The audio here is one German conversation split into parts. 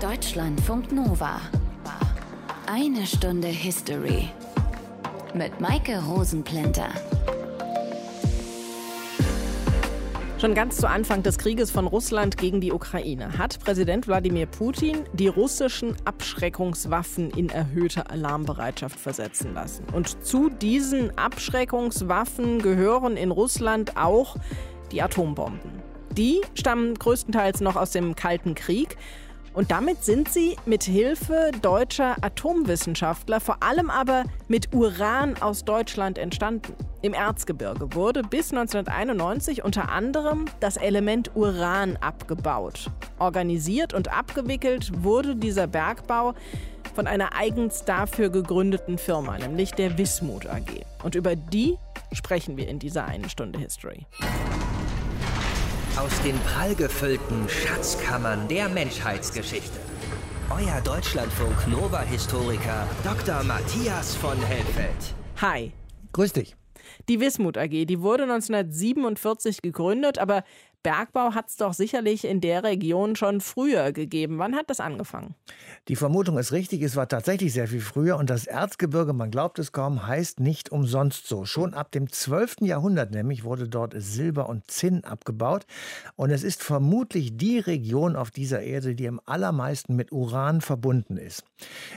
Deutschlandfunk Nova. Eine Stunde History. Mit Maike Rosenplinter. Schon ganz zu Anfang des Krieges von Russland gegen die Ukraine hat Präsident Wladimir Putin die russischen Abschreckungswaffen in erhöhte Alarmbereitschaft versetzen lassen. Und zu diesen Abschreckungswaffen gehören in Russland auch die Atombomben. Die stammen größtenteils noch aus dem Kalten Krieg. Und damit sind sie mit Hilfe deutscher Atomwissenschaftler, vor allem aber mit Uran aus Deutschland entstanden. Im Erzgebirge wurde bis 1991 unter anderem das Element Uran abgebaut. Organisiert und abgewickelt wurde dieser Bergbau von einer eigens dafür gegründeten Firma, nämlich der Wismut AG. Und über die sprechen wir in dieser einen Stunde History. Aus den prallgefüllten Schatzkammern der Menschheitsgeschichte. Euer Deutschlandfunk Nova-Historiker Dr. Matthias von Helfeld. Hi. Grüß dich. Die Wismut AG, die wurde 1947 gegründet, aber Bergbau hat es doch sicherlich in der Region schon früher gegeben. Wann hat das angefangen? Die Vermutung ist richtig, es war tatsächlich sehr viel früher und das Erzgebirge, man glaubt es kaum, heißt nicht umsonst so. Schon ab dem 12. Jahrhundert nämlich wurde dort Silber und Zinn abgebaut und es ist vermutlich die Region auf dieser Erde, die am allermeisten mit Uran verbunden ist.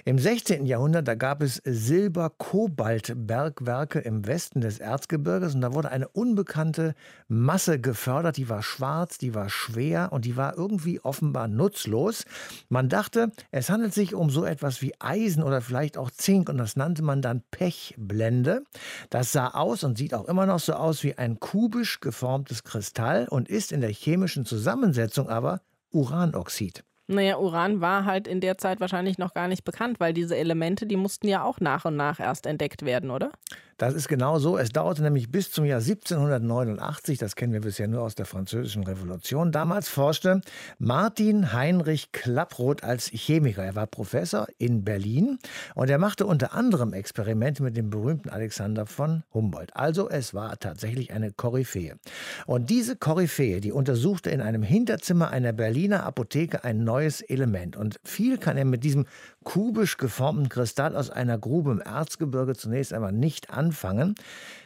Im 16. Jahrhundert, da gab es Silber-Kobalt-Bergwerke im Westen des Erzgebirges und da wurde eine unbekannte Masse gefördert, die war schwarz, die war schwer und die war irgendwie offenbar nutzlos. Man dachte, es handelt sich um so etwas wie Eisen oder vielleicht auch Zink und das nannte man dann Pechblende. Das sah aus und sieht auch immer noch so aus wie ein kubisch geformtes Kristall und ist in der chemischen Zusammensetzung aber Uranoxid. Naja, Uran war halt in der Zeit wahrscheinlich noch gar nicht bekannt, weil diese Elemente, die mussten ja auch nach und nach erst entdeckt werden, oder? Das ist genau so. Es dauerte nämlich bis zum Jahr 1789, das kennen wir bisher nur aus der Französischen Revolution. Damals forschte Martin Heinrich Klapproth als Chemiker. Er war Professor in Berlin und er machte unter anderem Experimente mit dem berühmten Alexander von Humboldt. Also es war tatsächlich eine Koryphäe. Und diese Koryphäe, die untersuchte in einem Hinterzimmer einer Berliner Apotheke ein neues Element. Und viel kann er mit diesem kubisch geformten Kristall aus einer Grube im Erzgebirge zunächst einmal nicht anfangen.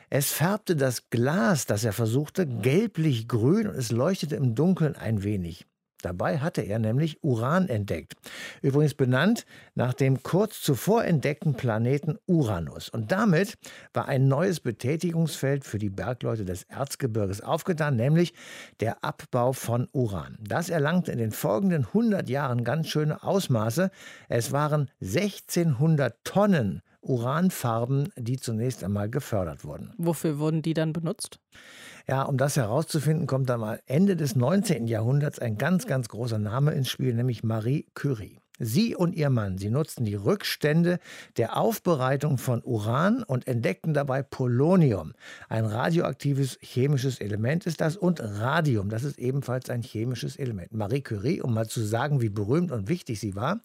Es färbte das Glas, das er versuchte, gelblich-grün und es leuchtete im Dunkeln ein wenig. Dabei hatte er nämlich Uran entdeckt. Übrigens benannt nach dem kurz zuvor entdeckten Planeten Uranus. Und damit war ein neues Betätigungsfeld für die Bergleute des Erzgebirges aufgetan, nämlich der Abbau von Uran. Das erlangte in den folgenden 100 Jahren ganz schöne Ausmaße. Es waren 1600 Tonnen Uranfarben, die zunächst einmal gefördert wurden. Wofür wurden die dann benutzt? Ja, um das herauszufinden, kommt dann mal Ende des 19. Jahrhunderts ein ganz, ganz großer Name ins Spiel, nämlich Marie Curie. Sie und ihr Mann, sie nutzten die Rückstände der Aufbereitung von Uran und entdeckten dabei Polonium. Ein radioaktives chemisches Element ist das und Radium, das ist ebenfalls ein chemisches Element. Marie Curie, um mal zu sagen, wie berühmt und wichtig sie war,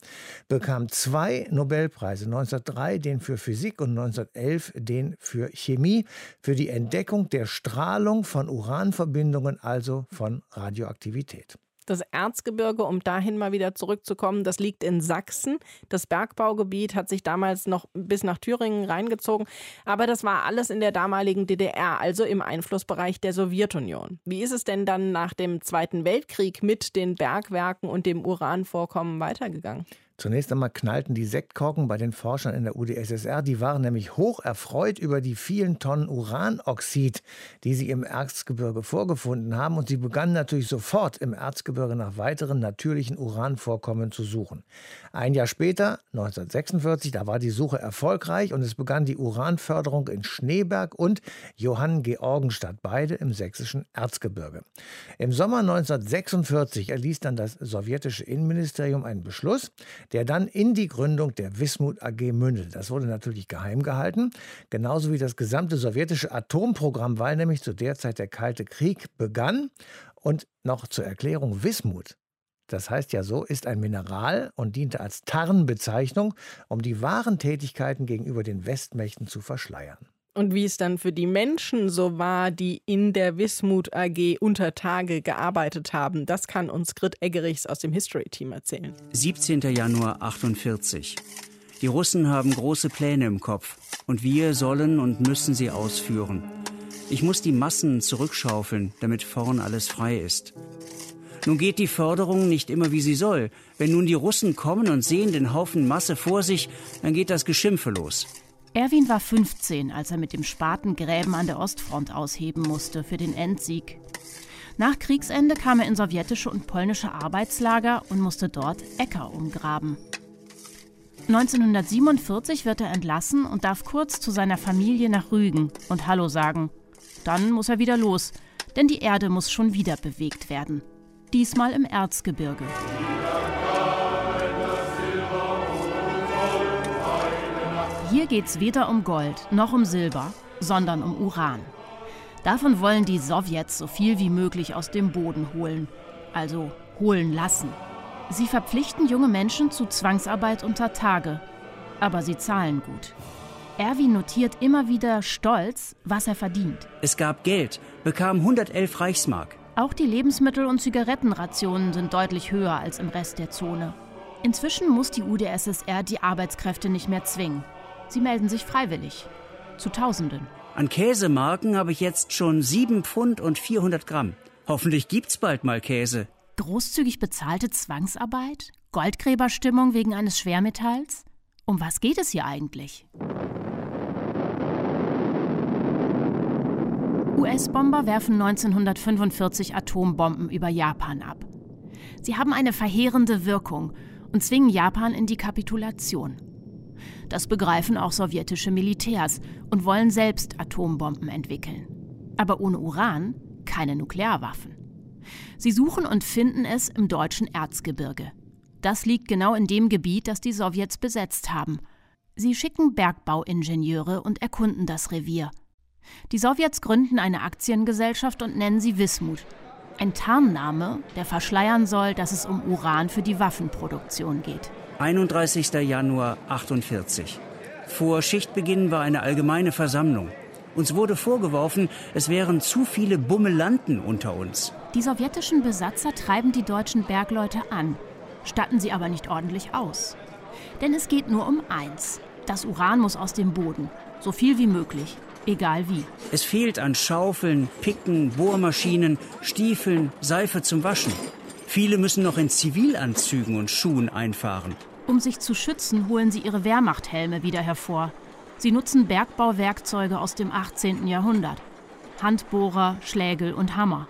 bekam zwei Nobelpreise, 1903 den für Physik und 1911 den für Chemie, für die Entdeckung der Strahlung von Uranverbindungen, also von Radioaktivität. Das Erzgebirge, um dahin mal wieder zurückzukommen, das liegt in Sachsen. Das Bergbaugebiet hat sich damals noch bis nach Thüringen reingezogen. Aber das war alles in der damaligen DDR, also im Einflussbereich der Sowjetunion. Wie ist es denn dann nach dem Zweiten Weltkrieg mit den Bergwerken und dem Uranvorkommen weitergegangen? Zunächst einmal knallten die Sektkorken bei den Forschern in der UdSSR. Die waren nämlich hoch erfreut über die vielen Tonnen Uranoxid, die sie im Erzgebirge vorgefunden haben. Und sie begannen natürlich sofort im Erzgebirge nach weiteren natürlichen Uranvorkommen zu suchen. Ein Jahr später, 1946, da war die Suche erfolgreich und es begann die Uranförderung in Schneeberg und Johanngeorgenstadt, beide im sächsischen Erzgebirge. Im Sommer 1946 erließ dann das sowjetische Innenministerium einen Beschluss, der dann in die Gründung der Wismut AG mündete. Das wurde natürlich geheim gehalten, genauso wie das gesamte sowjetische Atomprogramm, weil nämlich zu der Zeit der Kalte Krieg begann. Und noch zur Erklärung, Wismut, das heißt ja so, ist ein Mineral und diente als Tarnbezeichnung, um die wahren Tätigkeiten gegenüber den Westmächten zu verschleiern. Und wie es dann für die Menschen so war, die in der Wismut AG unter Tage gearbeitet haben, das kann uns Grit Eggerichs aus dem History-Team erzählen. 17. Januar 48. Die Russen haben große Pläne im Kopf und wir sollen und müssen sie ausführen. Ich muss die Massen zurückschaufeln, damit vorn alles frei ist. Nun geht die Förderung nicht immer wie sie soll. Wenn nun die Russen kommen und sehen den Haufen Masse vor sich, dann geht das Geschimpfe los. Erwin war 15, als er mit dem Spaten Gräben an der Ostfront ausheben musste für den Endsieg. Nach Kriegsende kam er in sowjetische und polnische Arbeitslager und musste dort Äcker umgraben. 1947 wird er entlassen und darf kurz zu seiner Familie nach Rügen und Hallo sagen. Dann muss er wieder los, denn die Erde muss schon wieder bewegt werden. Diesmal im Erzgebirge. Hier geht es weder um Gold noch um Silber, sondern um Uran. Davon wollen die Sowjets so viel wie möglich aus dem Boden holen, also holen lassen. Sie verpflichten junge Menschen zu Zwangsarbeit unter Tage, aber sie zahlen gut. Erwin notiert immer wieder stolz, was er verdient. Es gab Geld, bekam 111 Reichsmark. Auch die Lebensmittel- und Zigarettenrationen sind deutlich höher als im Rest der Zone. Inzwischen muss die UdSSR die Arbeitskräfte nicht mehr zwingen. Sie melden sich freiwillig. Zu Tausenden. An Käsemarken habe ich jetzt schon 7 Pfund und 400 Gramm. Hoffentlich gibt's bald mal Käse. Großzügig bezahlte Zwangsarbeit? Goldgräberstimmung wegen eines Schwermetalls? Um was geht es hier eigentlich? US-Bomber werfen 1945 Atombomben über Japan ab. Sie haben eine verheerende Wirkung und zwingen Japan in die Kapitulation. Das begreifen auch sowjetische Militärs und wollen selbst Atombomben entwickeln. Aber ohne Uran keine Nuklearwaffen. Sie suchen und finden es im deutschen Erzgebirge. Das liegt genau in dem Gebiet, das die Sowjets besetzt haben. Sie schicken Bergbauingenieure und erkunden das Revier. Die Sowjets gründen eine Aktiengesellschaft und nennen sie Wismut. Ein Tarnname, der verschleiern soll, dass es um Uran für die Waffenproduktion geht. 31. Januar 48. Vor Schichtbeginn war eine allgemeine Versammlung. Uns wurde vorgeworfen, es wären zu viele Bummelanten unter uns. Die sowjetischen Besatzer treiben die deutschen Bergleute an, statten sie aber nicht ordentlich aus. Denn es geht nur um eins. Das Uran muss aus dem Boden, so viel wie möglich, egal wie. Es fehlt an Schaufeln, Picken, Bohrmaschinen, Stiefeln, Seife zum Waschen. Viele müssen noch in Zivilanzügen und Schuhen einfahren. Um sich zu schützen, holen sie ihre Wehrmachthelme wieder hervor. Sie nutzen Bergbauwerkzeuge aus dem 18. Jahrhundert. Handbohrer, Schlägel und Hammer.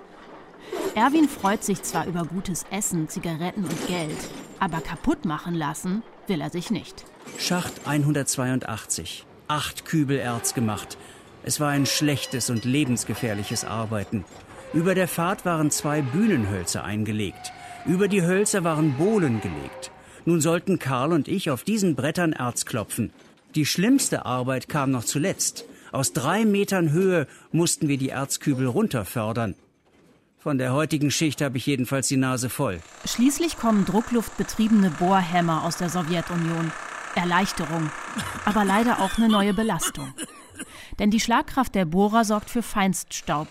Erwin freut sich zwar über gutes Essen, Zigaretten und Geld, aber kaputt machen lassen will er sich nicht. Schacht 182. Acht Kübel Erz gemacht. Es war ein schlechtes und lebensgefährliches Arbeiten. Über der Fahrt waren zwei Bühnenhölzer eingelegt. Über die Hölzer waren Bohlen gelegt. Nun sollten Karl und ich auf diesen Brettern Erz klopfen. Die schlimmste Arbeit kam noch zuletzt. Aus drei Metern Höhe mussten wir die Erzkübel runterfördern. Von der heutigen Schicht habe ich jedenfalls die Nase voll. Schließlich kommen druckluftbetriebene Bohrhämmer aus der Sowjetunion. Erleichterung, aber leider auch eine neue Belastung. Denn die Schlagkraft der Bohrer sorgt für Feinststaub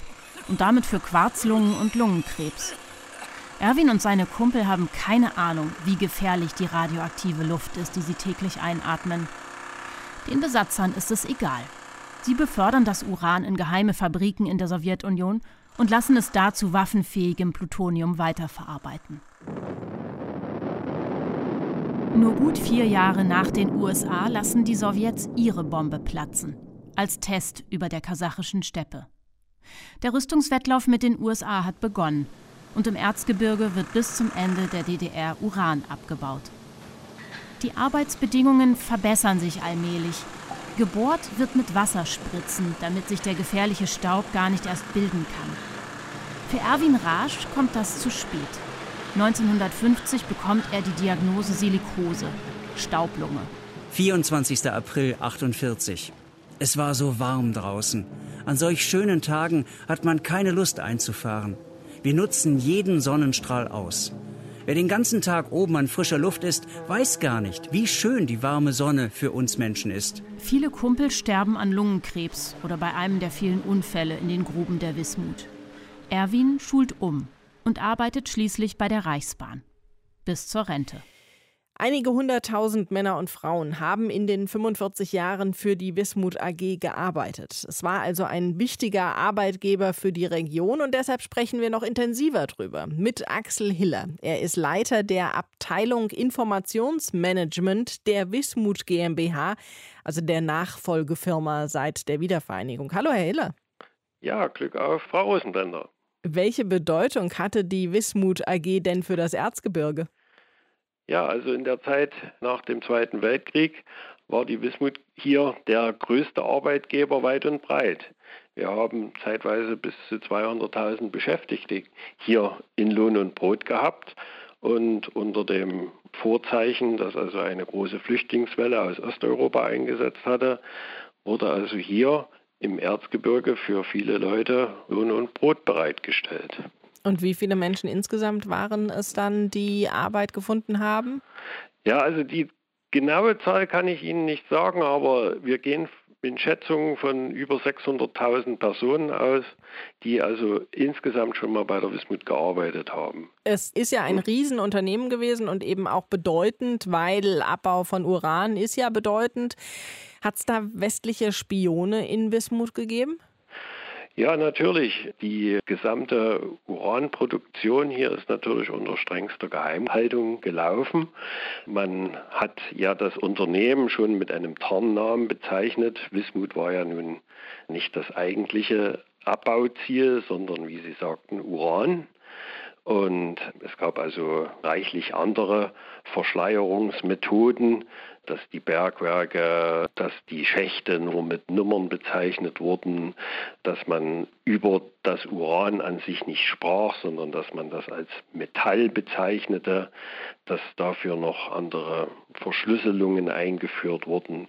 und damit für Quarzlungen und Lungenkrebs. Erwin und seine Kumpel haben keine Ahnung, wie gefährlich die radioaktive Luft ist, die sie täglich einatmen. Den Besatzern ist es egal. Sie befördern das Uran in geheime Fabriken in der Sowjetunion und lassen es da zu waffenfähigem Plutonium weiterverarbeiten. Nur gut vier Jahre nach den USA lassen die Sowjets ihre Bombe platzen, als Test über der kasachischen Steppe. Der Rüstungswettlauf mit den USA hat begonnen und im Erzgebirge wird bis zum Ende der DDR Uran abgebaut. Die Arbeitsbedingungen verbessern sich allmählich. Gebohrt wird mit Wasserspritzen, damit sich der gefährliche Staub gar nicht erst bilden kann. Für Erwin Rasch kommt das zu spät. 1950 bekommt er die Diagnose Silikose, Staublunge. 24. April 48. Es war so warm draußen. An solch schönen Tagen hat man keine Lust einzufahren. Wir nutzen jeden Sonnenstrahl aus. Wer den ganzen Tag oben an frischer Luft ist, weiß gar nicht, wie schön die warme Sonne für uns Menschen ist. Viele Kumpel sterben an Lungenkrebs oder bei einem der vielen Unfälle in den Gruben der Wismut. Erwin schult um und arbeitet schließlich bei der Reichsbahn. Bis zur Rente. Einige hunderttausend Männer und Frauen haben in den 45 Jahren für die Wismut AG gearbeitet. Es war also ein wichtiger Arbeitgeber für die Region und deshalb sprechen wir noch intensiver drüber mit Axel Hiller. Er ist Leiter der Abteilung Informationsmanagement der Wismut GmbH, also der Nachfolgefirma seit der Wiedervereinigung. Hallo, Herr Hiller. Ja, Glück auf, Frau Rosenblender. Welche Bedeutung hatte die Wismut AG denn für das Erzgebirge? Ja, also in der Zeit nach dem Zweiten Weltkrieg war die Wismut hier der größte Arbeitgeber weit und breit. Wir haben zeitweise bis zu 200.000 Beschäftigte hier in Lohn und Brot gehabt. Und unter dem Vorzeichen, dass also eine große Flüchtlingswelle aus Osteuropa eingesetzt hatte, wurde also hier im Erzgebirge für viele Leute Lohn und Brot bereitgestellt. Und wie viele Menschen insgesamt waren es dann, die Arbeit gefunden haben? Ja, also die genaue Zahl kann ich Ihnen nicht sagen, aber wir gehen in Schätzungen von über 600.000 Personen aus, die also insgesamt schon mal bei der Wismut gearbeitet haben. Es ist ja ein Riesenunternehmen gewesen und eben auch bedeutend, weil Abbau von Uran ist ja bedeutend. Hat es da westliche Spione in Wismut gegeben? Ja, natürlich. Die gesamte Uranproduktion hier ist natürlich unter strengster Geheimhaltung gelaufen. Man hat ja das Unternehmen schon mit einem Tarnnamen bezeichnet. Wismut war ja nun nicht das eigentliche Abbauziel, sondern wie Sie sagten, Uran. Und es gab also reichlich andere Verschleierungsmethoden, dass die Bergwerke, dass die Schächte nur mit Nummern bezeichnet wurden, dass man über das Uran an sich nicht sprach, sondern dass man das als Metall bezeichnete, dass dafür noch andere Verschlüsselungen eingeführt wurden,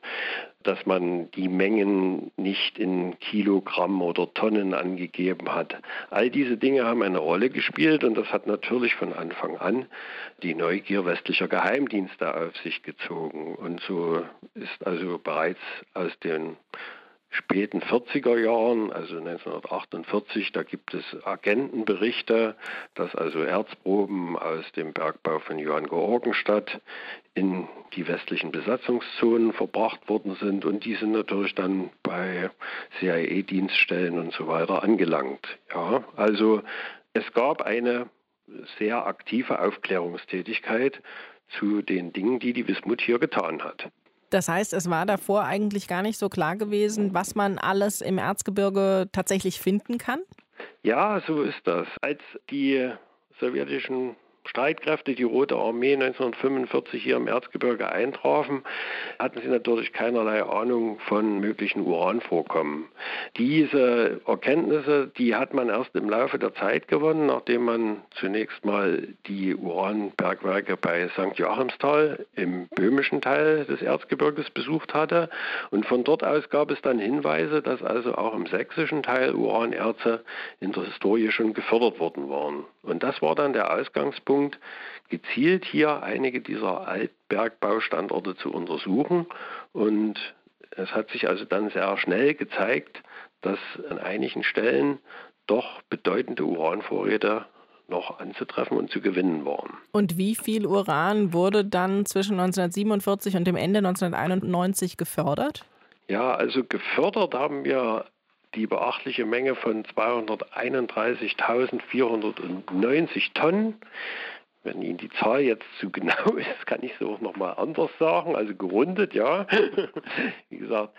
dass man die Mengen nicht in Kilogramm oder Tonnen angegeben hat. All diese Dinge haben eine Rolle gespielt und das hat natürlich von Anfang an die Neugier westlicher Geheimdienste auf sich gezogen. Und so ist also bereits aus den späten 40er Jahren, also 1948, da gibt es Agentenberichte, dass also Erzproben aus dem Bergbau von Johann Georgenstadt in die westlichen Besatzungszonen verbracht worden sind und die sind natürlich dann bei CIA-Dienststellen und so weiter angelangt. Ja, also es gab eine sehr aktive Aufklärungstätigkeit zu den Dingen, die die Wismut hier getan hat. Das heißt, es war davor eigentlich gar nicht so klar gewesen, was man alles im Erzgebirge tatsächlich finden kann? Ja, so ist das. Als die sowjetischen Streitkräfte, die Rote Armee 1945 hier im Erzgebirge eintrafen, hatten sie natürlich keinerlei Ahnung von möglichen Uranvorkommen. Diese Erkenntnisse, die hat man erst im Laufe der Zeit gewonnen, nachdem man zunächst mal die Uranbergwerke bei St. Joachimsthal im böhmischen Teil des Erzgebirges besucht hatte. Und von dort aus gab es dann Hinweise, dass also auch im sächsischen Teil Uranerze in der Historie schon gefördert worden waren. Und das war dann der Ausgangspunkt, gezielt hier einige dieser Altbergbaustandorte zu untersuchen. Und es hat sich also dann sehr schnell gezeigt, dass an einigen Stellen doch bedeutende Uranvorräte noch anzutreffen und zu gewinnen waren. Und wie viel Uran wurde dann zwischen 1947 und dem Ende 1991 gefördert? Ja, also gefördert haben wir die beachtliche Menge von 231.490 Tonnen. Wenn Ihnen die Zahl jetzt zu genau ist, kann ich es auch nochmal anders sagen, also gerundet, ja. Wie gesagt.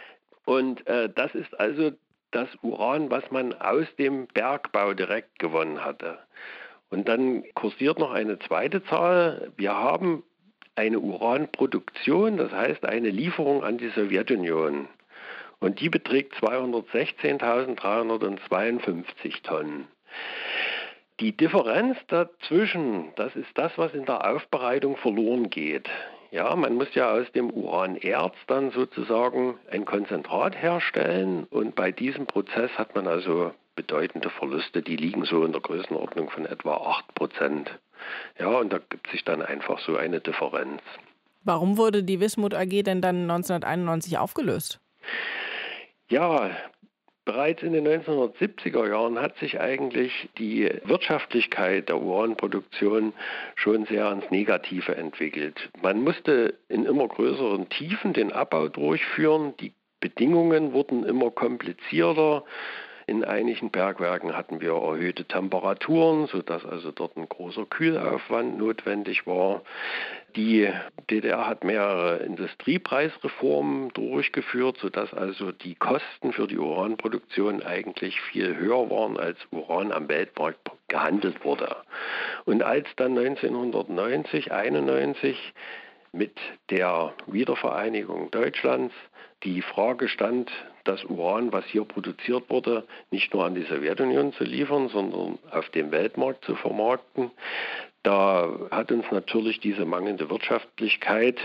Und äh, das ist also das Uran, was man aus dem Bergbau direkt gewonnen hatte. Und dann kursiert noch eine zweite Zahl. Wir haben eine Uranproduktion, das heißt eine Lieferung an die Sowjetunion. Und die beträgt 216.352 Tonnen. Die Differenz dazwischen, das ist das, was in der Aufbereitung verloren geht. Ja, man muss ja aus dem Uranerz dann sozusagen ein Konzentrat herstellen und bei diesem Prozess hat man also bedeutende Verluste, die liegen so in der Größenordnung von etwa 8 Prozent. Ja, und da gibt sich dann einfach so eine Differenz. Warum wurde die Wismut AG denn dann 1991 aufgelöst? Ja, Bereits in den 1970er Jahren hat sich eigentlich die Wirtschaftlichkeit der Uranproduktion schon sehr ins Negative entwickelt. Man musste in immer größeren Tiefen den Abbau durchführen. Die Bedingungen wurden immer komplizierter. In einigen Bergwerken hatten wir erhöhte Temperaturen, sodass also dort ein großer Kühlaufwand notwendig war. Die DDR hat mehrere Industriepreisreformen durchgeführt, sodass also die Kosten für die Uranproduktion eigentlich viel höher waren, als Uran am Weltmarkt gehandelt wurde. Und als dann 1990, 91 mit der Wiedervereinigung Deutschlands die Frage stand, das Uran, was hier produziert wurde, nicht nur an die Sowjetunion zu liefern, sondern auf dem Weltmarkt zu vermarkten. Da hat uns natürlich diese mangelnde Wirtschaftlichkeit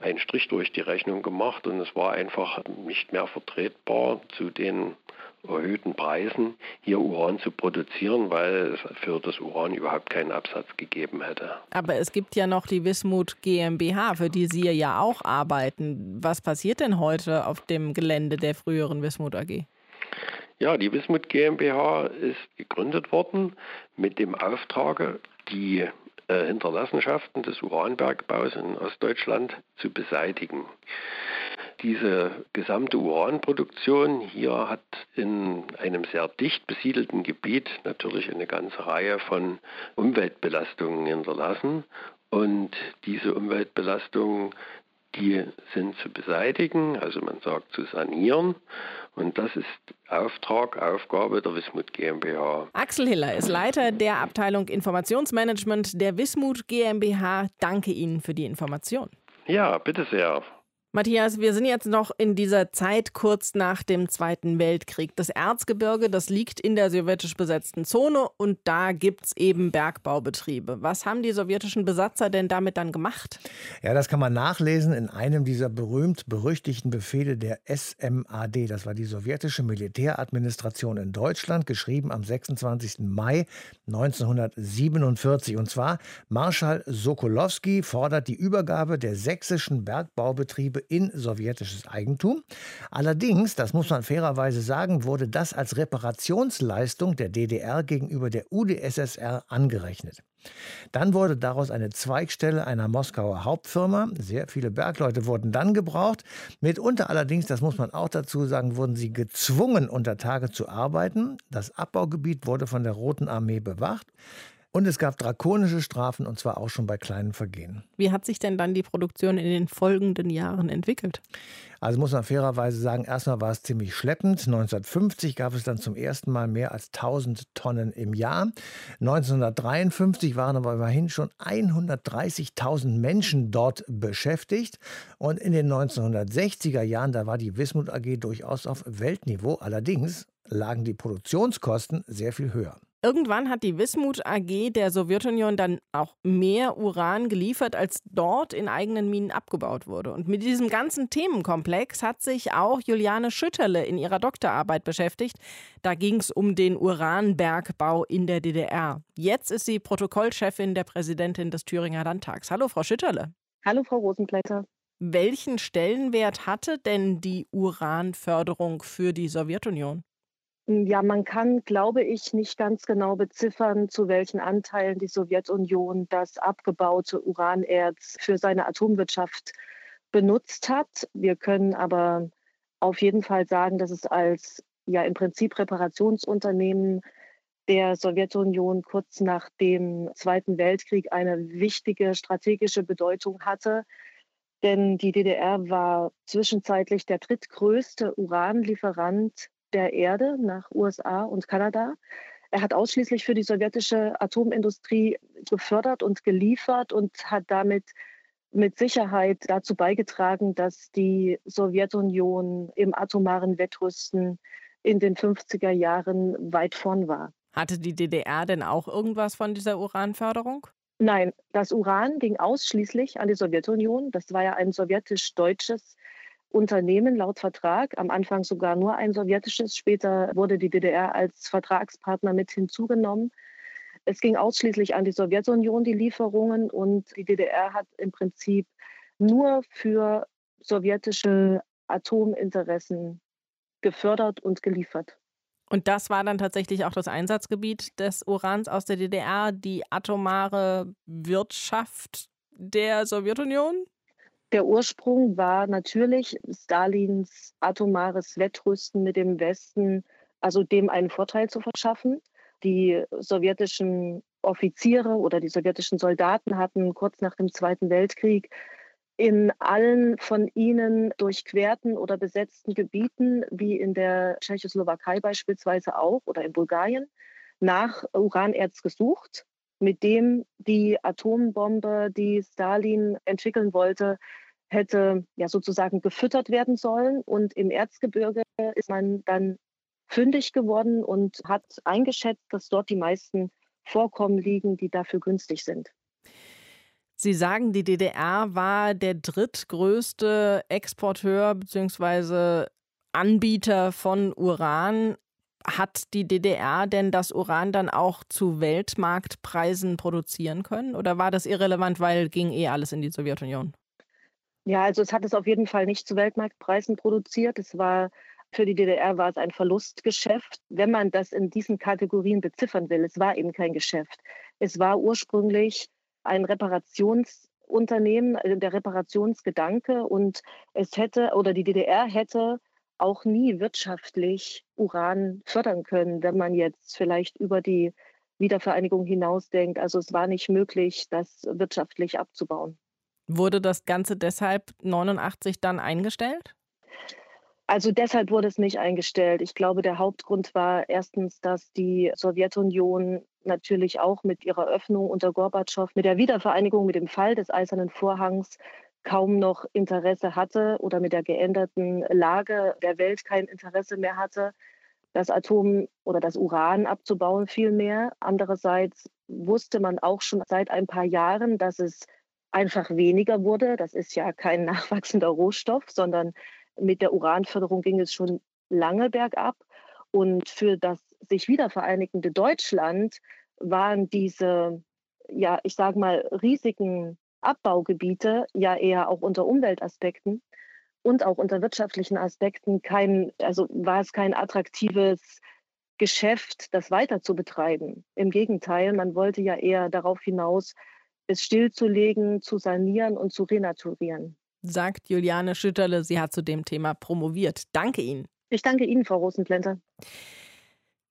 einen Strich durch die Rechnung gemacht und es war einfach nicht mehr vertretbar, zu den erhöhten Preisen hier Uran zu produzieren, weil es für das Uran überhaupt keinen Absatz gegeben hätte. Aber es gibt ja noch die Wismut GmbH, für die Sie ja auch arbeiten. Was passiert denn heute auf dem Gelände der früheren Wismut AG? Ja, die Wismut GmbH ist gegründet worden mit dem Auftrag, die äh, Hinterlassenschaften des Uranbergbaus in Ostdeutschland zu beseitigen diese gesamte Uranproduktion hier hat in einem sehr dicht besiedelten Gebiet natürlich eine ganze Reihe von Umweltbelastungen hinterlassen. Und diese Umweltbelastungen, die sind zu beseitigen, also man sagt zu sanieren. Und das ist Auftrag, Aufgabe der Wismut GmbH. Axel Hiller ist Leiter der Abteilung Informationsmanagement der Wismut GmbH. Danke Ihnen für die Information. Ja, bitte sehr. Matthias, wir sind jetzt noch in dieser Zeit kurz nach dem Zweiten Weltkrieg. Das Erzgebirge, das liegt in der sowjetisch besetzten Zone und da gibt es eben Bergbaubetriebe. Was haben die sowjetischen Besatzer denn damit dann gemacht? Ja, das kann man nachlesen in einem dieser berühmt-berüchtigten Befehle der SMAD. Das war die sowjetische Militäradministration in Deutschland, geschrieben am 26. Mai 1947. Und zwar Marschall Sokolowski fordert die Übergabe der sächsischen Bergbaubetriebe in sowjetisches Eigentum. Allerdings, das muss man fairerweise sagen, wurde das als Reparationsleistung der DDR gegenüber der UdSSR angerechnet. Dann wurde daraus eine Zweigstelle einer Moskauer Hauptfirma. Sehr viele Bergleute wurden dann gebraucht. Mitunter allerdings, das muss man auch dazu sagen, wurden sie gezwungen, unter Tage zu arbeiten. Das Abbaugebiet wurde von der Roten Armee bewacht. Und es gab drakonische Strafen, und zwar auch schon bei kleinen Vergehen. Wie hat sich denn dann die Produktion in den folgenden Jahren entwickelt? Also muss man fairerweise sagen, erstmal war es ziemlich schleppend. 1950 gab es dann zum ersten Mal mehr als 1000 Tonnen im Jahr. 1953 waren aber immerhin schon 130.000 Menschen dort beschäftigt. Und in den 1960er Jahren, da war die Wismut AG durchaus auf Weltniveau. Allerdings lagen die Produktionskosten sehr viel höher. Irgendwann hat die Wismut AG der Sowjetunion dann auch mehr Uran geliefert, als dort in eigenen Minen abgebaut wurde. Und mit diesem ganzen Themenkomplex hat sich auch Juliane Schütterle in ihrer Doktorarbeit beschäftigt. Da ging es um den Uranbergbau in der DDR. Jetzt ist sie Protokollchefin der Präsidentin des Thüringer Landtags. Hallo, Frau Schütterle. Hallo, Frau Rosenblätter. Welchen Stellenwert hatte denn die Uranförderung für die Sowjetunion? Hm, ja, man kann, glaube ich, nicht ganz genau beziffern, zu welchen Anteilen die Sowjetunion das abgebaute Uranerz für seine Atomwirtschaft benutzt hat. Wir können aber auf jeden Fall sagen, dass es als ja im Prinzip Reparationsunternehmen der Sowjetunion kurz nach dem Zweiten Weltkrieg eine wichtige strategische Bedeutung hatte. Denn die DDR war zwischenzeitlich der drittgrößte Uranlieferant der Erde nach USA und Kanada. Er hat ausschließlich für die sowjetische Atomindustrie gefördert und geliefert und hat damit mit Sicherheit dazu beigetragen, dass die Sowjetunion im atomaren Wettrüsten in den 50er Jahren weit vorn war. Hatte die DDR denn auch irgendwas von dieser Uranförderung? Nein, das Uran ging ausschließlich an die Sowjetunion. Das war ja ein sowjetisch-deutsches Unternehmen laut Vertrag, am Anfang sogar nur ein sowjetisches, später wurde die DDR als Vertragspartner mit hinzugenommen. Es ging ausschließlich an die Sowjetunion, die Lieferungen, und die DDR hat im Prinzip nur für sowjetische Atominteressen gefördert und geliefert. Und das war dann tatsächlich auch das Einsatzgebiet des Urans aus der DDR, die atomare Wirtschaft der Sowjetunion? Der Ursprung war natürlich Stalins atomares Wettrüsten mit dem Westen, also dem einen Vorteil zu verschaffen. Die sowjetischen Offiziere oder die sowjetischen Soldaten hatten kurz nach dem Zweiten Weltkrieg in allen von ihnen durchquerten oder besetzten Gebieten, wie in der Tschechoslowakei beispielsweise auch oder in Bulgarien, nach Uranerz gesucht, mit dem die Atombombe, die Stalin entwickeln wollte, hätte ja sozusagen gefüttert werden sollen. Und im Erzgebirge ist man dann fündig geworden und hat eingeschätzt, dass dort die meisten Vorkommen liegen, die dafür günstig sind. Sie sagen, die DDR war der drittgrößte Exporteur bzw. Anbieter von Uran. Hat die DDR denn das Uran dann auch zu Weltmarktpreisen produzieren können? Oder war das irrelevant, weil ging eh alles in die Sowjetunion? Ja, also es hat es auf jeden Fall nicht zu Weltmarktpreisen produziert. Es war für die DDR war es ein Verlustgeschäft, wenn man das in diesen Kategorien beziffern will. Es war eben kein Geschäft. Es war ursprünglich ein Reparationsunternehmen, äh, der Reparationsgedanke und es hätte oder die DDR hätte auch nie wirtschaftlich Uran fördern können, wenn man jetzt vielleicht über die Wiedervereinigung hinausdenkt. Also es war nicht möglich, das wirtschaftlich abzubauen. Wurde das Ganze deshalb 89 dann eingestellt? Also deshalb wurde es nicht eingestellt. Ich glaube, der Hauptgrund war erstens, dass die Sowjetunion natürlich auch mit ihrer Öffnung unter Gorbatschow, mit der Wiedervereinigung, mit dem Fall des Eisernen Vorhangs kaum noch Interesse hatte oder mit der geänderten Lage der Welt kein Interesse mehr hatte, das Atom oder das Uran abzubauen vielmehr. Andererseits wusste man auch schon seit ein paar Jahren, dass es einfach weniger wurde. Das ist ja kein nachwachsender Rohstoff, sondern mit der Uranförderung ging es schon lange bergab. Und für das sich wiedervereinigende Deutschland waren diese, ja, ich sage mal, riesigen Abbaugebiete ja eher auch unter Umweltaspekten und auch unter wirtschaftlichen Aspekten kein, also war es kein attraktives Geschäft, das weiter zu betreiben. Im Gegenteil, man wollte ja eher darauf hinaus, es stillzulegen, zu sanieren und zu renaturieren sagt Juliane Schütterle. Sie hat zu dem Thema promoviert. Danke Ihnen. Ich danke Ihnen, Frau Rosenplenter.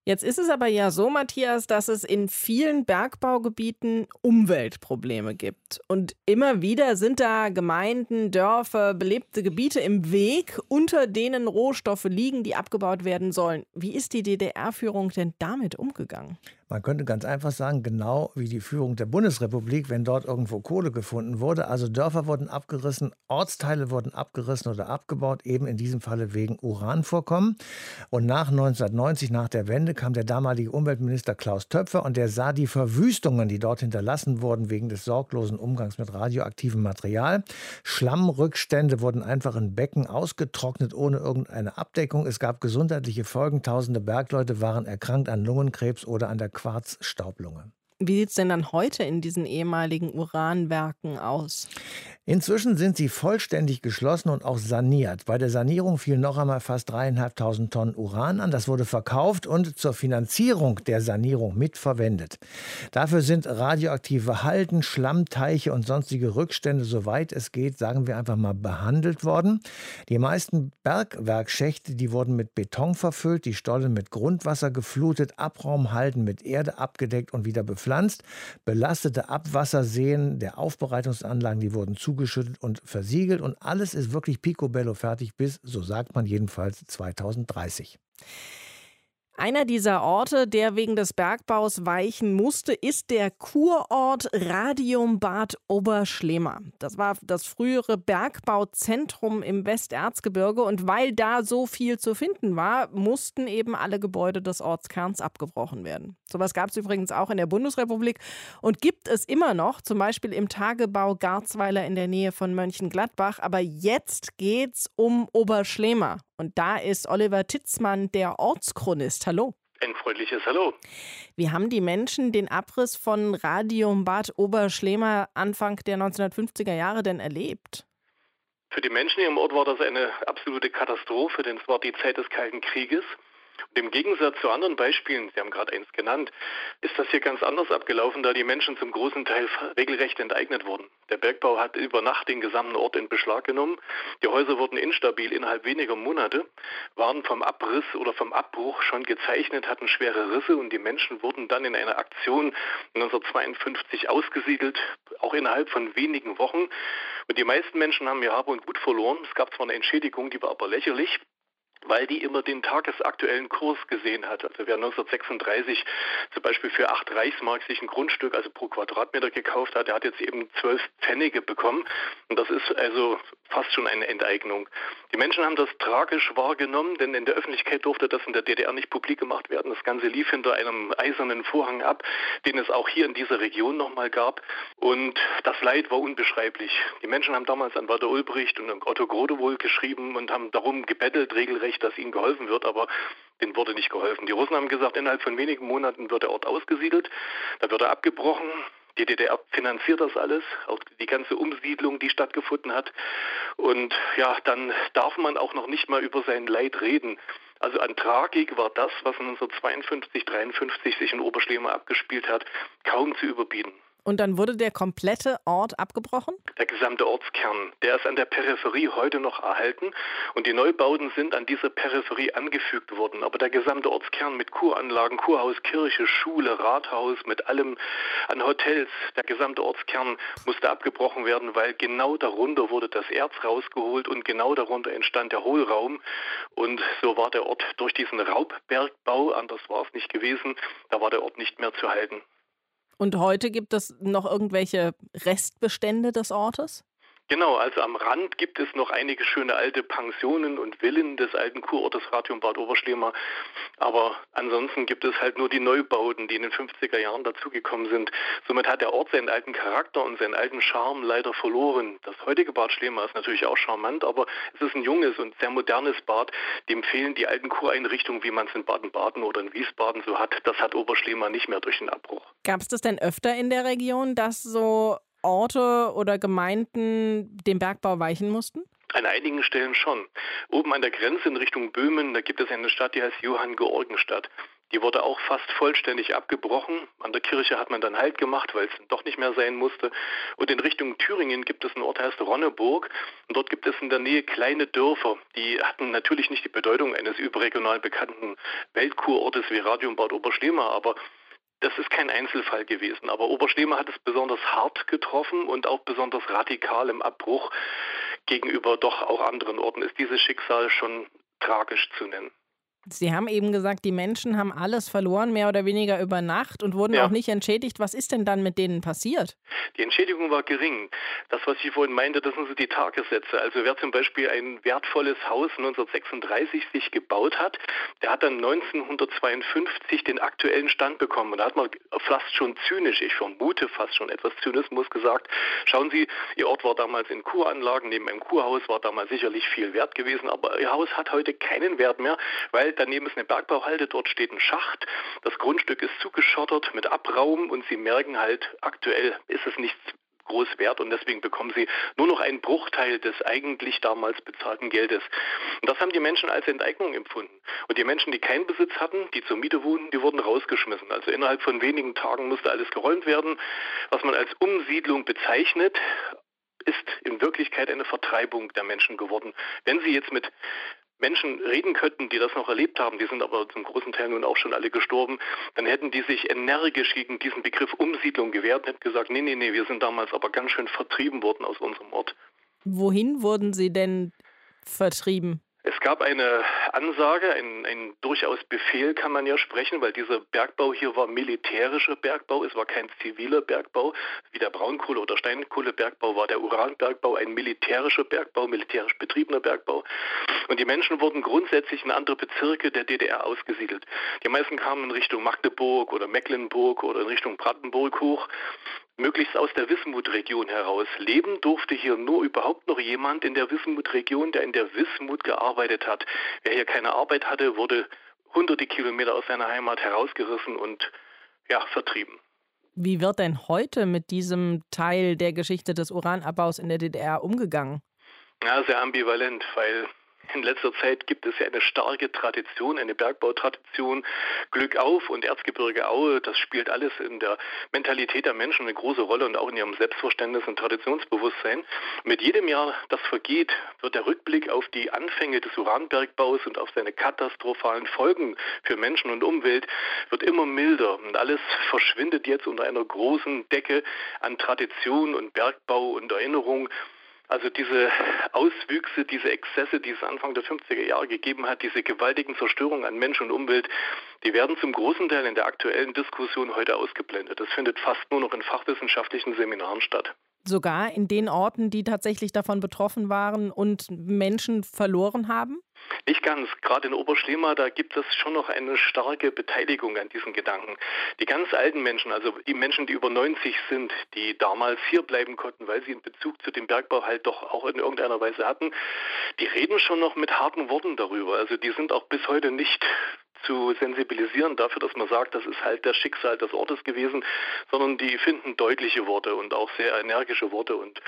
Jetzt ist es aber ja so, Matthias, dass es in vielen Bergbaugebieten Umweltprobleme gibt. Und immer wieder sind da Gemeinden, Dörfer, belebte Gebiete im Weg, unter denen Rohstoffe liegen, die abgebaut werden sollen. Wie ist die DDR-Führung denn damit umgegangen? Man könnte ganz einfach sagen, genau wie die Führung der Bundesrepublik, wenn dort irgendwo Kohle gefunden wurde. Also Dörfer wurden abgerissen, Ortsteile wurden abgerissen oder abgebaut, eben in diesem Falle wegen Uranvorkommen. Und nach 1990, nach der Wende, kam der damalige Umweltminister Klaus Töpfer und der sah die Verwüstungen, die dort hinterlassen wurden wegen des sorglosen Umgangs mit radioaktivem Material. Schlammrückstände wurden einfach in Becken ausgetrocknet, ohne irgendeine Abdeckung. Es gab gesundheitliche Folgen. Tausende Bergleute waren erkrankt an Lungenkrebs oder an der Quarzstaublunge. Wie sieht es denn dann heute in diesen ehemaligen Uranwerken aus? Inzwischen sind sie vollständig geschlossen und auch saniert. Bei der Sanierung fielen noch einmal fast dreieinhalbtausend Tonnen Uran an. Das wurde verkauft und zur Finanzierung der Sanierung mitverwendet. Dafür sind radioaktive Halden, Schlammteiche und sonstige Rückstände, soweit es geht, sagen wir einfach mal, behandelt worden. Die meisten Bergwerkschächte, die wurden mit Beton verfüllt, die Stollen mit Grundwasser geflutet, Abraumhalden mit Erde abgedeckt und wieder bepflanzt. Belastete Abwasserseen der Aufbereitungsanlagen, die wurden zu zugeschüttet und versiegelt und alles ist wirklich picobello fertig bis, so sagt man jedenfalls, 2030. Einer dieser Orte, der wegen des Bergbaus weichen musste, ist der Kurort Radiumbad Oberschlema. Das war das frühere Bergbauzentrum im Westerzgebirge und weil da so viel zu finden war, mussten eben alle Gebäude des Ortskerns abgebrochen werden. Sowas gab es übrigens auch in der Bundesrepublik und gibt es immer noch, zum Beispiel im Tagebau Garzweiler in der Nähe von Mönchengladbach. Aber jetzt geht's um Oberschlema und da ist Oliver Titzmann, der Ortschronist. Hallo. Ein freundliches Hallo. Wie haben die Menschen den Abriss von Radium Bad Oberschlema Anfang der 1950er Jahre denn erlebt? Für die Menschen hier im Ort war das eine absolute Katastrophe, denn es war die Zeit des Kalten Krieges. Und im Gegensatz zu anderen Beispielen, Sie haben gerade eins genannt, ist das hier ganz anders abgelaufen, da die Menschen zum großen Teil regelrecht enteignet wurden. Der Bergbau hat über Nacht den gesamten Ort in Beschlag genommen. Die Häuser wurden instabil innerhalb weniger Monate, waren vom Abriss oder vom Abbruch schon gezeichnet, hatten schwere Risse und die Menschen wurden dann in einer Aktion 1952 ausgesiedelt, auch innerhalb von wenigen Wochen. Und die meisten Menschen haben ihr Hab und Gut verloren. Es gab zwar eine Entschädigung, die war aber lächerlich weil die immer den tagesaktuellen Kurs gesehen hat. Also wer 1936 zum Beispiel für acht Reichsmark sich ein Grundstück, also pro Quadratmeter gekauft hat, der hat jetzt eben zwölf Pfennige bekommen. Und das ist also fast schon eine Enteignung. Die Menschen haben das tragisch wahrgenommen, denn in der Öffentlichkeit durfte das in der DDR nicht publik gemacht werden. Das Ganze lief hinter einem eisernen Vorhang ab, den es auch hier in dieser Region nochmal gab. Und das Leid war unbeschreiblich. Die Menschen haben damals an Walter Ulbricht und Otto Grodewohl geschrieben und haben darum gebettelt, regelrecht, dass ihnen geholfen wird, aber denen wurde nicht geholfen. Die Russen haben gesagt, innerhalb von wenigen Monaten wird der Ort ausgesiedelt, da wird er abgebrochen, die DDR finanziert das alles, auch die ganze Umsiedlung, die stattgefunden hat. Und ja, dann darf man auch noch nicht mal über sein Leid reden. Also an Tragik war das, was 1952, 53 sich in Oberschlema abgespielt hat, kaum zu überbieten. Und dann wurde der komplette Ort abgebrochen? Der gesamte Ortskern. Der ist an der Peripherie heute noch erhalten und die Neubauten sind an diese Peripherie angefügt worden. Aber der gesamte Ortskern mit Kuranlagen, Kurhaus, Kirche, Schule, Rathaus, mit allem an Hotels, der gesamte Ortskern musste abgebrochen werden, weil genau darunter wurde das Erz rausgeholt und genau darunter entstand der Hohlraum. Und so war der Ort durch diesen Raubbergbau, anders war es nicht gewesen, da war der Ort nicht mehr zu halten. Und heute gibt es noch irgendwelche Restbestände des Ortes? Genau, also am Rand gibt es noch einige schöne alte Pensionen und Villen des alten Kurortes Ratium Bad Oberschlema. Aber ansonsten gibt es halt nur die Neubauten, die in den 50er Jahren dazugekommen sind. Somit hat der Ort seinen alten Charakter und seinen alten Charme leider verloren. Das heutige Bad Schlema ist natürlich auch charmant, aber es ist ein junges und sehr modernes Bad. Dem fehlen die alten Kureinrichtungen, wie man es in Baden-Baden oder in Wiesbaden so hat. Das hat Oberschlema nicht mehr durch den Abbruch. Gab es das denn öfter in der Region, dass so Orte oder Gemeinden dem Bergbau weichen mussten? An einigen Stellen schon. Oben an der Grenze in Richtung Böhmen, da gibt es eine Stadt, die heißt Johann Georgenstadt. Die wurde auch fast vollständig abgebrochen. An der Kirche hat man dann Halt gemacht, weil es doch nicht mehr sein musste. Und in Richtung Thüringen gibt es einen Ort, der heißt Ronneburg. Und dort gibt es in der Nähe kleine Dörfer. Die hatten natürlich nicht die Bedeutung eines überregional bekannten Weltkurortes wie Radium Bad Oberschlema, aber das ist kein Einzelfall gewesen, aber Oberschlema hat es besonders hart getroffen und auch besonders radikal im Abbruch gegenüber doch auch anderen Orten ist dieses Schicksal schon tragisch zu nennen. Sie haben eben gesagt, die Menschen haben alles verloren, mehr oder weniger über Nacht und wurden ja. auch nicht entschädigt. Was ist denn dann mit denen passiert? Die Entschädigung war gering. Das, was ich vorhin meinte, das sind so die Tagessätze. Also wer zum Beispiel ein wertvolles Haus 1936 sich gebaut hat, der hat dann 1952 den aktuellen Stand bekommen. Und da hat man fast schon zynisch, ich vermute fast schon etwas Zynismus gesagt, schauen Sie, Ihr Ort war damals in Kuranlagen, neben einem Kurhaus war damals sicherlich viel wert gewesen, aber Ihr Haus hat heute keinen Wert mehr, weil daneben ist eine Bergbauhalde, dort steht ein Schacht. Das Grundstück ist zugeschottert mit Abraum und sie merken halt, aktuell ist es nichts groß wert und deswegen bekommen sie nur noch einen Bruchteil des eigentlich damals bezahlten Geldes. Und das haben die Menschen als Enteignung empfunden. Und die Menschen, die keinen Besitz hatten, die zur Miete wohnten, die wurden rausgeschmissen. Also innerhalb von wenigen Tagen musste alles geräumt werden. Was man als Umsiedlung bezeichnet, ist in Wirklichkeit eine Vertreibung der Menschen geworden. Wenn Sie jetzt mit Menschen reden könnten, die das noch erlebt haben, die sind aber zum großen Teil nun auch schon alle gestorben, dann hätten die sich energisch gegen diesen Begriff Umsiedlung gewehrt und hätten gesagt, nee, nee, nee, wir sind damals aber ganz schön vertrieben worden aus unserem Ort. Wohin wurden sie denn vertrieben? Es gab eine Ansage, ein, ein, durchaus Befehl kann man ja sprechen, weil dieser Bergbau hier war militärischer Bergbau, es war kein ziviler Bergbau, wie der Braunkohle- oder Steinkohlebergbau war der Uranbergbau ein militärischer Bergbau, militärisch betriebener Bergbau. Und die Menschen wurden grundsätzlich in andere Bezirke der DDR ausgesiedelt. Die meisten kamen in Richtung Magdeburg oder Mecklenburg oder in Richtung Brandenburg hoch möglichst aus der Wismut-Region heraus. Leben durfte hier nur überhaupt noch jemand in der Wismut-Region, der in der Wismut gearbeitet hat. Wer hier keine Arbeit hatte, wurde hunderte Kilometer aus seiner Heimat herausgerissen und ja, vertrieben. Wie wird denn heute mit diesem Teil der Geschichte des Uranabbaus in der DDR umgegangen? Ja, sehr ambivalent, weil in letzter Zeit gibt es ja eine starke Tradition, eine Bergbautradition. Glück auf und Erzgebirge Aue, das spielt alles in der Mentalität der Menschen eine große Rolle und auch in ihrem Selbstverständnis und Traditionsbewusstsein. Mit jedem Jahr, das vergeht, wird der Rückblick auf die Anfänge des Uranbergbaus und auf seine katastrophalen Folgen für Menschen und Umwelt wird immer milder und alles verschwindet jetzt unter einer großen Decke an Tradition und Bergbau und Erinnerung. Also diese Auswüchse, diese Exzesse, die es Anfang der 50er Jahre gegeben hat, diese gewaltigen Zerstörungen an Mensch und Umwelt, die werden zum großen Teil in der aktuellen Diskussion heute ausgeblendet. Das findet fast nur noch in fachwissenschaftlichen Seminaren statt. Sogar in den Orten, die tatsächlich davon betroffen waren und Menschen verloren haben? Nicht ganz. Gerade in Oberschlema, da gibt es schon noch eine starke Beteiligung an diesen Gedanken. Die ganz alten Menschen, also die Menschen, die über 90 sind, die damals hier bleiben konnten, weil sie einen Bezug zu dem Bergbau halt doch auch in irgendeiner Weise hatten, die reden schon noch mit harten Worten darüber. Also die sind auch bis heute nicht zu sensibilisieren dafür, dass man sagt, das ist halt das Schicksal des Ortes gewesen, sondern die finden deutliche Worte und auch sehr energische Worte und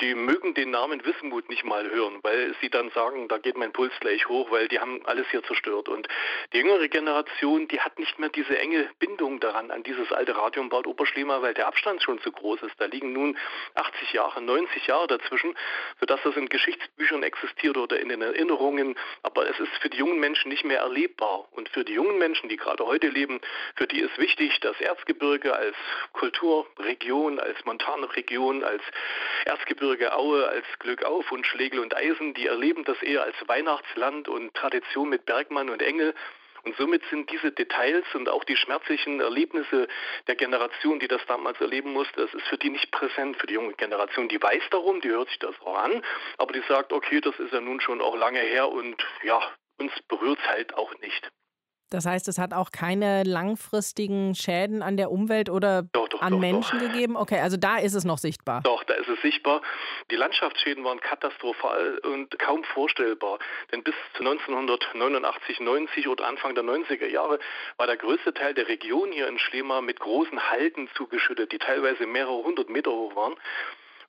die mögen den Namen Wismut nicht mal hören, weil sie dann sagen, da geht mein Puls gleich hoch, weil die haben alles hier zerstört und die jüngere Generation, die hat nicht mehr diese enge Bindung daran, an dieses alte Radium Bad Oberschlema, weil der Abstand schon zu groß ist. Da liegen nun 80 Jahre, 90 Jahre dazwischen, sodass das in Geschichtsbüchern existiert oder in den Erinnerungen, aber es ist für die jungen Menschen nicht mehr erlebbar und für die jungen Menschen, die gerade heute leben, für die ist wichtig, dass Erzgebirge als Kulturregion, als montane Region, als Erzgebirge Aue, als Glück auf und Schlegel und Eisen, die erleben das eher als Weihnachtsland und Tradition mit Bergmann und Engel. Und somit sind diese Details und auch die schmerzlichen Erlebnisse der Generation, die das damals erleben musste, das ist für die nicht präsent, für die junge Generation. Die weiß darum, die hört sich das auch an, aber die sagt, okay, das ist ja nun schon auch lange her und ja, uns berührt es halt auch nicht. Das heißt, es hat auch keine langfristigen Schäden an der Umwelt oder doch, doch, an doch, Menschen gegeben? Okay, also da ist es noch sichtbar. Doch, da ist es sichtbar. Die Landschaftsschäden waren katastrophal und kaum vorstellbar. Denn bis 1989, 90 oder Anfang der 90er Jahre war der größte Teil der Region hier in Schlema mit großen Halden zugeschüttet, die teilweise mehrere hundert Meter hoch waren.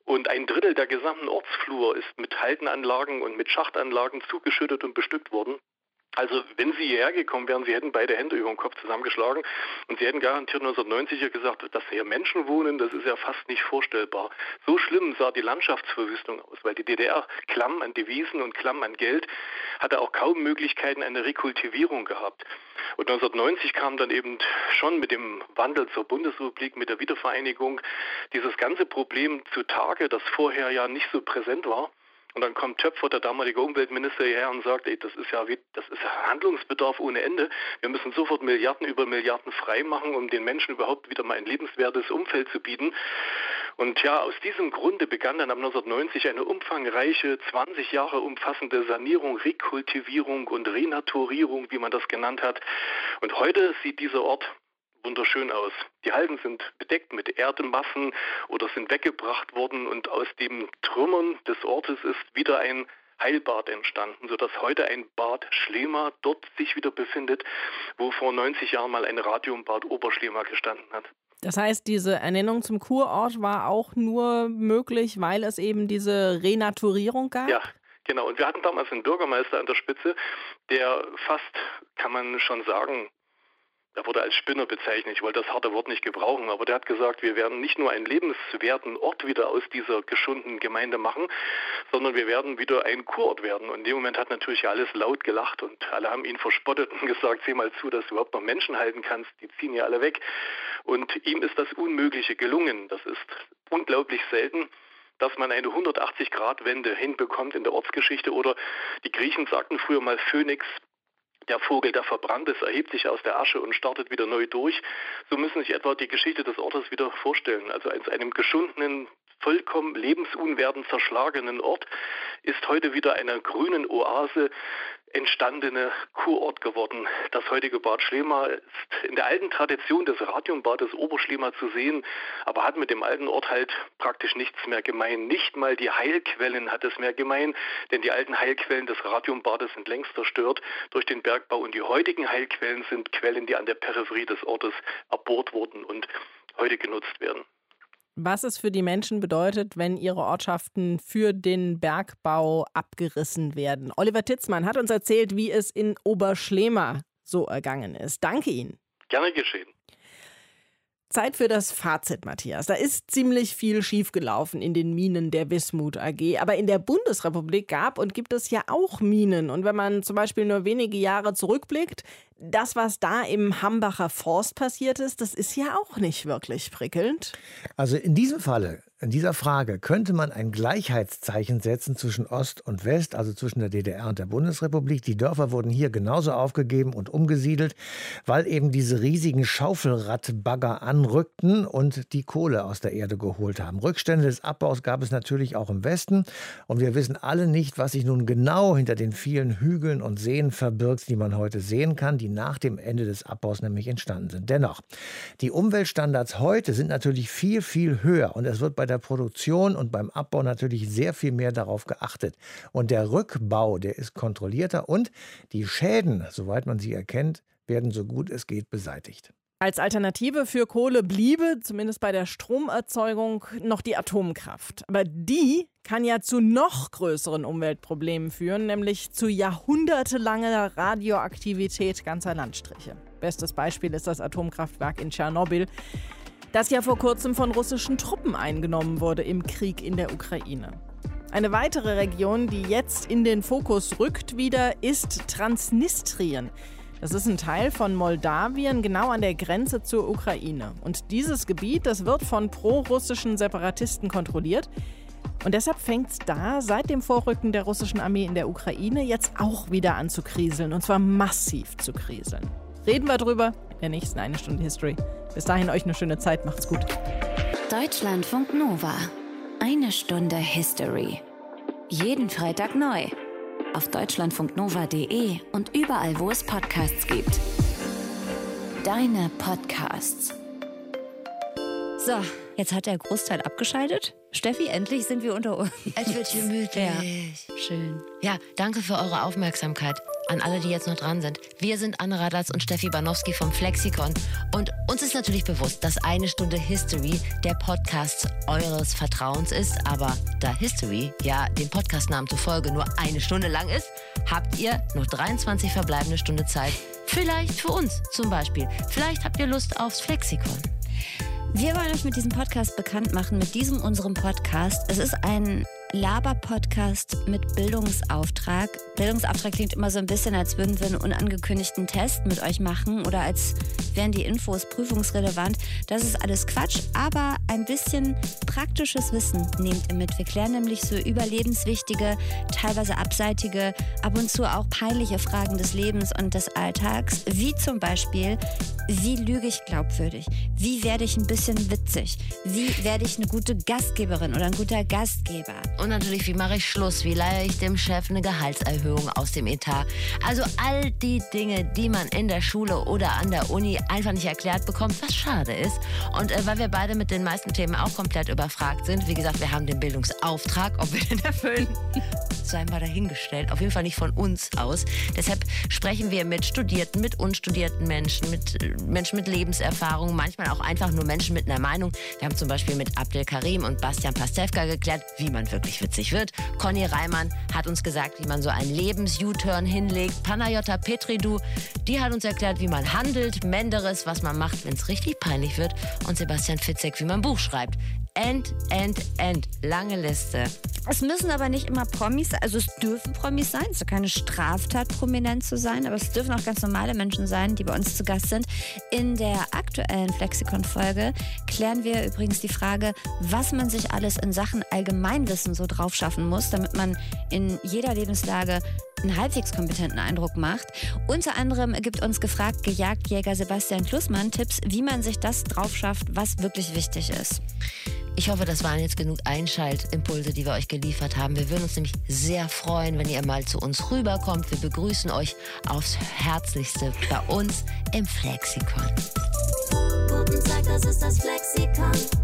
Und ein Drittel der gesamten Ortsflur ist mit Haltenanlagen und mit Schachtanlagen zugeschüttet und bestückt worden. Also wenn Sie hierher gekommen wären, Sie hätten beide Hände über den Kopf zusammengeschlagen und Sie hätten garantiert 1990 ja gesagt, dass hier Menschen wohnen, das ist ja fast nicht vorstellbar. So schlimm sah die Landschaftsverwüstung aus, weil die DDR klamm an Devisen und klamm an Geld hatte auch kaum Möglichkeiten einer Rekultivierung gehabt. Und 1990 kam dann eben schon mit dem Wandel zur Bundesrepublik, mit der Wiedervereinigung, dieses ganze Problem zutage, das vorher ja nicht so präsent war. Und dann kommt Töpfer, der damalige Umweltminister, hierher und sagt, ey, das ist ja wie, das ist Handlungsbedarf ohne Ende. Wir müssen sofort Milliarden über Milliarden freimachen, um den Menschen überhaupt wieder mal ein lebenswertes Umfeld zu bieten. Und ja, aus diesem Grunde begann dann ab 1990 eine umfangreiche, 20 Jahre umfassende Sanierung, Rekultivierung und Renaturierung, wie man das genannt hat. Und heute sieht dieser Ort wunderschön aus. Die Halden sind bedeckt mit Erdemassen oder sind weggebracht worden und aus den Trümmern des Ortes ist wieder ein Heilbad entstanden, sodass heute ein Bad Schlema dort sich wieder befindet, wo vor 90 Jahren mal ein Radiumbad Oberschlema gestanden hat. Das heißt, diese Ernennung zum Kurort war auch nur möglich, weil es eben diese Renaturierung gab? Ja, genau. Und wir hatten damals einen Bürgermeister an der Spitze, der fast, kann man schon sagen, er wurde als Spinner bezeichnet. Ich wollte das harte Wort nicht gebrauchen, aber der hat gesagt, wir werden nicht nur einen lebenswerten Ort wieder aus dieser geschundenen Gemeinde machen, sondern wir werden wieder ein Kurort werden. Und in dem Moment hat natürlich alles laut gelacht und alle haben ihn verspottet und gesagt, sieh mal zu, dass du überhaupt noch Menschen halten kannst, die ziehen ja alle weg. Und ihm ist das Unmögliche gelungen. Das ist unglaublich selten. dass man eine 180-Grad-Wende hinbekommt in der Ortsgeschichte. Oder die Griechen sagten früher mal Phönix, der Vogel, der verbrannt ist, erhebt sich aus der Asche und startet wieder neu durch. So müssen sich etwa die Geschichte des Ortes wieder vorstellen. Also als einem geschundenen, vollkommen lebensunwerten, zerschlagenen Ort ist heute wieder einer grünen Oase entstandene Kurort geworden. Das heutige Bad Schlema ist in der alten Tradition des Radiumbades Oberschlema zu sehen, aber hat mit dem alten Ort halt praktisch nichts mehr gemein. Nicht mal die Heilquellen hat es mehr gemein, denn die alten Heilquellen des Radiumbades sind längst zerstört durch den Bergbau und die heutigen Heilquellen sind Quellen, die an der Peripherie des Ortes erbohrt wurden und heute genutzt werden was es für die Menschen bedeutet, wenn ihre Ortschaften für den Bergbau abgerissen werden. Oliver Titzmann hat uns erzählt, wie es in Oberschlema so ergangen ist. Danke Ihnen. Gerne geschehen. Zeit für das Fazit, Matthias. Da ist ziemlich viel schiefgelaufen in den Minen der Wismut AG. Aber in der Bundesrepublik gab und gibt es ja auch Minen. Und wenn man zum Beispiel nur wenige Jahre zurückblickt, das, was da im Hambacher Forst passiert ist, das ist ja auch nicht wirklich prickelnd. Also in diesem Falle in dieser Frage könnte man ein Gleichheitszeichen setzen zwischen Ost und West, also zwischen der DDR und der Bundesrepublik. Die Dörfer wurden hier genauso aufgegeben und umgesiedelt, weil eben diese riesigen Schaufelradbagger anrückten und die Kohle aus der Erde geholt haben. Rückstände des Abbaus gab es natürlich auch im Westen und wir wissen alle nicht, was sich nun genau hinter den vielen Hügeln und Seen verbirgt, die man heute sehen kann, die nach dem Ende des Abbaus nämlich entstanden sind. Dennoch, die Umweltstandards heute sind natürlich viel, viel höher und es wird bei der Produktion und beim Abbau natürlich sehr viel mehr darauf geachtet. Und der Rückbau, der ist kontrollierter und die Schäden, soweit man sie erkennt, werden so gut es geht beseitigt. Als Alternative für Kohle bliebe, zumindest bei der Stromerzeugung, noch die Atomkraft. Aber die kann ja zu noch größeren Umweltproblemen führen, nämlich zu jahrhundertelanger Radioaktivität ganzer Landstriche. Bestes Beispiel ist das Atomkraftwerk in Tschernobyl das ja vor kurzem von russischen Truppen eingenommen wurde im Krieg in der Ukraine. Eine weitere Region, die jetzt in den Fokus rückt wieder, ist Transnistrien. Das ist ein Teil von Moldawien, genau an der Grenze zur Ukraine. Und dieses Gebiet, das wird von pro-russischen Separatisten kontrolliert. Und deshalb fängt es da seit dem Vorrücken der russischen Armee in der Ukraine jetzt auch wieder an zu kriseln. Und zwar massiv zu kriseln. Reden wir drüber in der nächsten eine Stunde History. Bis dahin euch eine schöne Zeit. Macht's gut. Deutschlandfunk Nova. Eine Stunde History. Jeden Freitag neu. Auf deutschlandfunknova.de und überall, wo es Podcasts gibt. Deine Podcasts. So, jetzt hat der Großteil abgeschaltet. Steffi, endlich sind wir unter uns. Es wird gemütlich. Ja, schön. Ja, danke für eure Aufmerksamkeit an alle, die jetzt noch dran sind. Wir sind Anne Radatz und Steffi Banowski vom Flexikon. Und uns ist natürlich bewusst, dass eine Stunde History der Podcast eures Vertrauens ist. Aber da History ja dem Podcastnamen zufolge nur eine Stunde lang ist, habt ihr noch 23 verbleibende Stunde Zeit. Vielleicht für uns zum Beispiel. Vielleicht habt ihr Lust aufs Flexikon. Wir wollen euch mit diesem Podcast bekannt machen, mit diesem unserem Podcast. Es ist ein Laber-Podcast mit Bildungsauftrag. Bildungsauftrag klingt immer so ein bisschen, als würden wir einen unangekündigten Test mit euch machen oder als wären die Infos prüfungsrelevant. Das ist alles Quatsch, aber ein bisschen praktisches Wissen nehmt ihr mit. Wir klären nämlich so überlebenswichtige, teilweise abseitige, ab und zu auch peinliche Fragen des Lebens und des Alltags, wie zum Beispiel, wie lüge ich glaubwürdig? Wie werde ich ein bisschen witzig? Wie werde ich eine gute Gastgeberin oder ein guter Gastgeber? Und natürlich, wie mache ich Schluss? Wie leihe ich dem Chef eine Gehaltserhöhung aus dem Etat? Also all die Dinge, die man in der Schule oder an der Uni einfach nicht erklärt bekommt, was schade ist. Und äh, weil wir beide mit den meisten Themen auch komplett überfragt sind, wie gesagt, wir haben den Bildungsauftrag, ob wir den erfüllen, sei mal dahingestellt. Auf jeden Fall nicht von uns aus. Deshalb sprechen wir mit Studierten, mit unstudierten Menschen, mit äh, Menschen mit Lebenserfahrung, manchmal auch einfach nur Menschen mit einer Meinung. Wir haben zum Beispiel mit Abdel Karim und Bastian Pastewka geklärt, wie man wirklich witzig wird. Conny Reimann hat uns gesagt, wie man so einen Lebens-U-Turn hinlegt. Panayota Petridou, die hat uns erklärt, wie man handelt. Menderes, was man macht, wenn es richtig peinlich wird. Und Sebastian Fitzek, wie man Buch schreibt. End, end, end. Lange Liste. Es müssen aber nicht immer Promis sein. Also es dürfen Promis sein. Es ist keine Straftat, prominent zu sein. Aber es dürfen auch ganz normale Menschen sein, die bei uns zu Gast sind. In der aktuellen Flexikon-Folge klären wir übrigens die Frage, was man sich alles in Sachen Allgemeinwissen so drauf schaffen muss, damit man in jeder Lebenslage einen halbwegs kompetenten Eindruck macht. Unter anderem gibt uns gefragt Gejagdjäger Sebastian Klussmann Tipps, wie man sich das drauf schafft, was wirklich wichtig ist. Ich hoffe, das waren jetzt genug Einschaltimpulse, die wir euch geliefert haben. Wir würden uns nämlich sehr freuen, wenn ihr mal zu uns rüberkommt. Wir begrüßen euch aufs Herzlichste bei uns im Flexikon. Guten Tag, das ist das Flexikon.